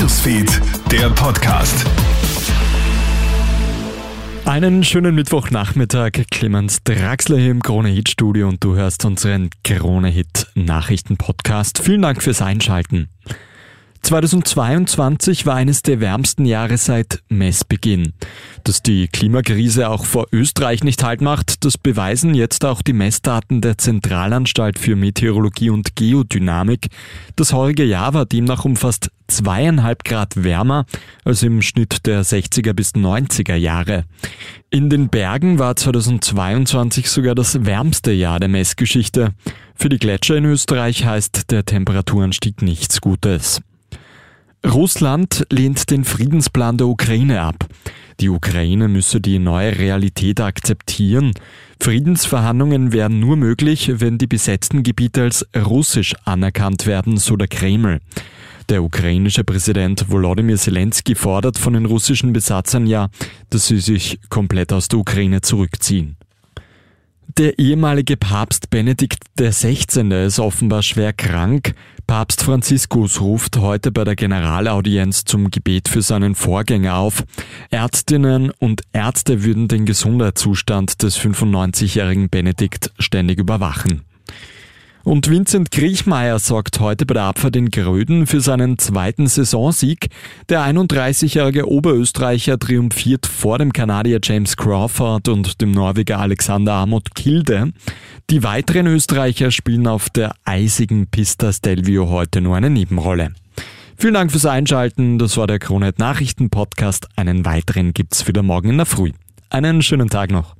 Newsfeed, der Podcast. Einen schönen Mittwochnachmittag. Clemens Draxler hier im Krone Hit Studio und du hörst unseren Krone Hit Nachrichten Podcast. Vielen Dank fürs Einschalten. 2022 war eines der wärmsten Jahre seit Messbeginn. Dass die Klimakrise auch vor Österreich nicht halt macht, das beweisen jetzt auch die Messdaten der Zentralanstalt für Meteorologie und Geodynamik. Das heurige Jahr war demnach um fast zweieinhalb Grad wärmer als im Schnitt der 60er bis 90er Jahre. In den Bergen war 2022 sogar das wärmste Jahr der Messgeschichte. Für die Gletscher in Österreich heißt der Temperaturanstieg nichts Gutes. Russland lehnt den Friedensplan der Ukraine ab. Die Ukraine müsse die neue Realität akzeptieren. Friedensverhandlungen wären nur möglich, wenn die besetzten Gebiete als russisch anerkannt werden, so der Kreml. Der ukrainische Präsident Volodymyr Zelensky fordert von den russischen Besatzern ja, dass sie sich komplett aus der Ukraine zurückziehen. Der ehemalige Papst Benedikt XVI. ist offenbar schwer krank. Papst Franziskus ruft heute bei der Generalaudienz zum Gebet für seinen Vorgänger auf. Ärztinnen und Ärzte würden den Gesundheitszustand des 95-jährigen Benedikt ständig überwachen. Und Vincent Griechmeier sorgt heute bei der Abfahrt in Gröden für seinen zweiten Saisonsieg. Der 31-jährige Oberösterreicher triumphiert vor dem Kanadier James Crawford und dem Norweger Alexander Amott Kilde. Die weiteren Österreicher spielen auf der eisigen Pista Stelvio heute nur eine Nebenrolle. Vielen Dank fürs Einschalten. Das war der Kronet Nachrichten Podcast. Einen weiteren gibt's wieder morgen in der Früh. Einen schönen Tag noch.